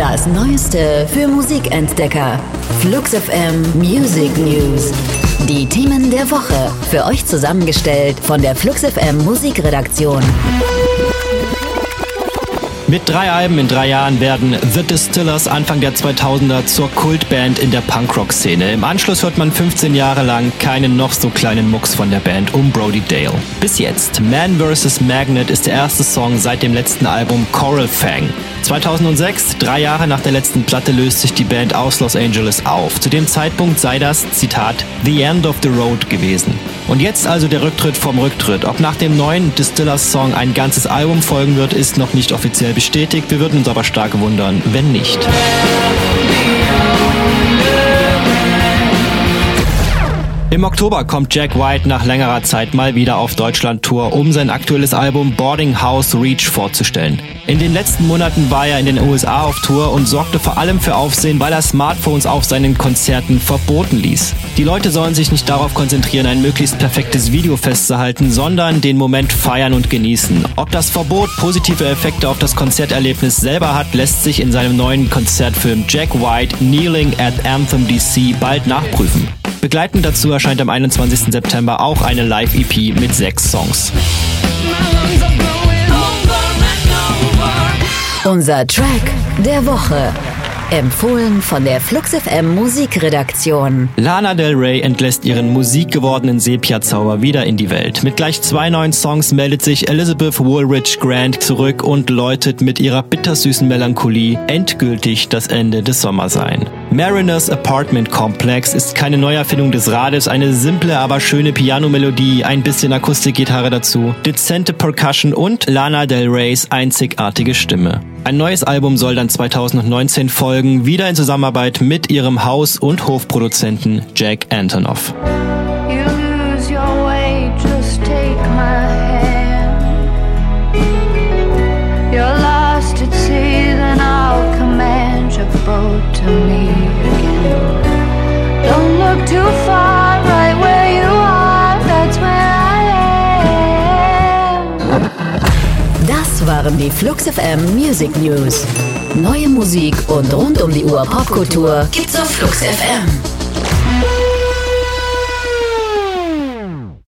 Das Neueste für Musikentdecker. Flux FM Music News. Die Themen der Woche. Für euch zusammengestellt von der Flux FM Musikredaktion. Mit drei Alben in drei Jahren werden The Distillers Anfang der 2000er zur Kultband in der Punkrock-Szene. Im Anschluss hört man 15 Jahre lang keinen noch so kleinen Mucks von der Band um Brody Dale. Bis jetzt. Man vs. Magnet ist der erste Song seit dem letzten Album Coral Fang. 2006, drei Jahre nach der letzten Platte, löst sich die Band aus Los Angeles auf. Zu dem Zeitpunkt sei das, Zitat, The End of the Road gewesen. Und jetzt also der Rücktritt vom Rücktritt. Ob nach dem neuen Distillers-Song ein ganzes Album folgen wird, ist noch nicht offiziell bestätigt. Wir würden uns aber stark wundern, wenn nicht. Im Oktober kommt Jack White nach längerer Zeit mal wieder auf Deutschland-Tour, um sein aktuelles Album Boarding House Reach vorzustellen. In den letzten Monaten war er in den USA auf Tour und sorgte vor allem für Aufsehen, weil er Smartphones auf seinen Konzerten verboten ließ. Die Leute sollen sich nicht darauf konzentrieren, ein möglichst perfektes Video festzuhalten, sondern den Moment feiern und genießen. Ob das Verbot positive Effekte auf das Konzerterlebnis selber hat, lässt sich in seinem neuen Konzertfilm Jack White Kneeling at Anthem DC bald nachprüfen. Begleitend dazu erscheint am 21. September auch eine Live-EP mit sechs Songs. Unser Track der Woche. Empfohlen von der Flux FM Musikredaktion. Lana Del Rey entlässt ihren musikgewordenen Sepia-Zauber wieder in die Welt. Mit gleich zwei neuen Songs meldet sich Elizabeth Woolridge Grant zurück und läutet mit ihrer bittersüßen Melancholie endgültig das Ende des Sommers ein. Mariners Apartment Complex ist keine Neuerfindung des Rades, eine simple, aber schöne Pianomelodie, ein bisschen Akustikgitarre dazu, dezente Percussion und Lana Del Reys einzigartige Stimme. Ein neues Album soll dann 2019 folgen, wieder in Zusammenarbeit mit ihrem Haus- und Hofproduzenten Jack Antonoff. Waren die Flux FM Music News. Neue Musik und rund um die Uhr Popkultur gibt's auf Flux FM.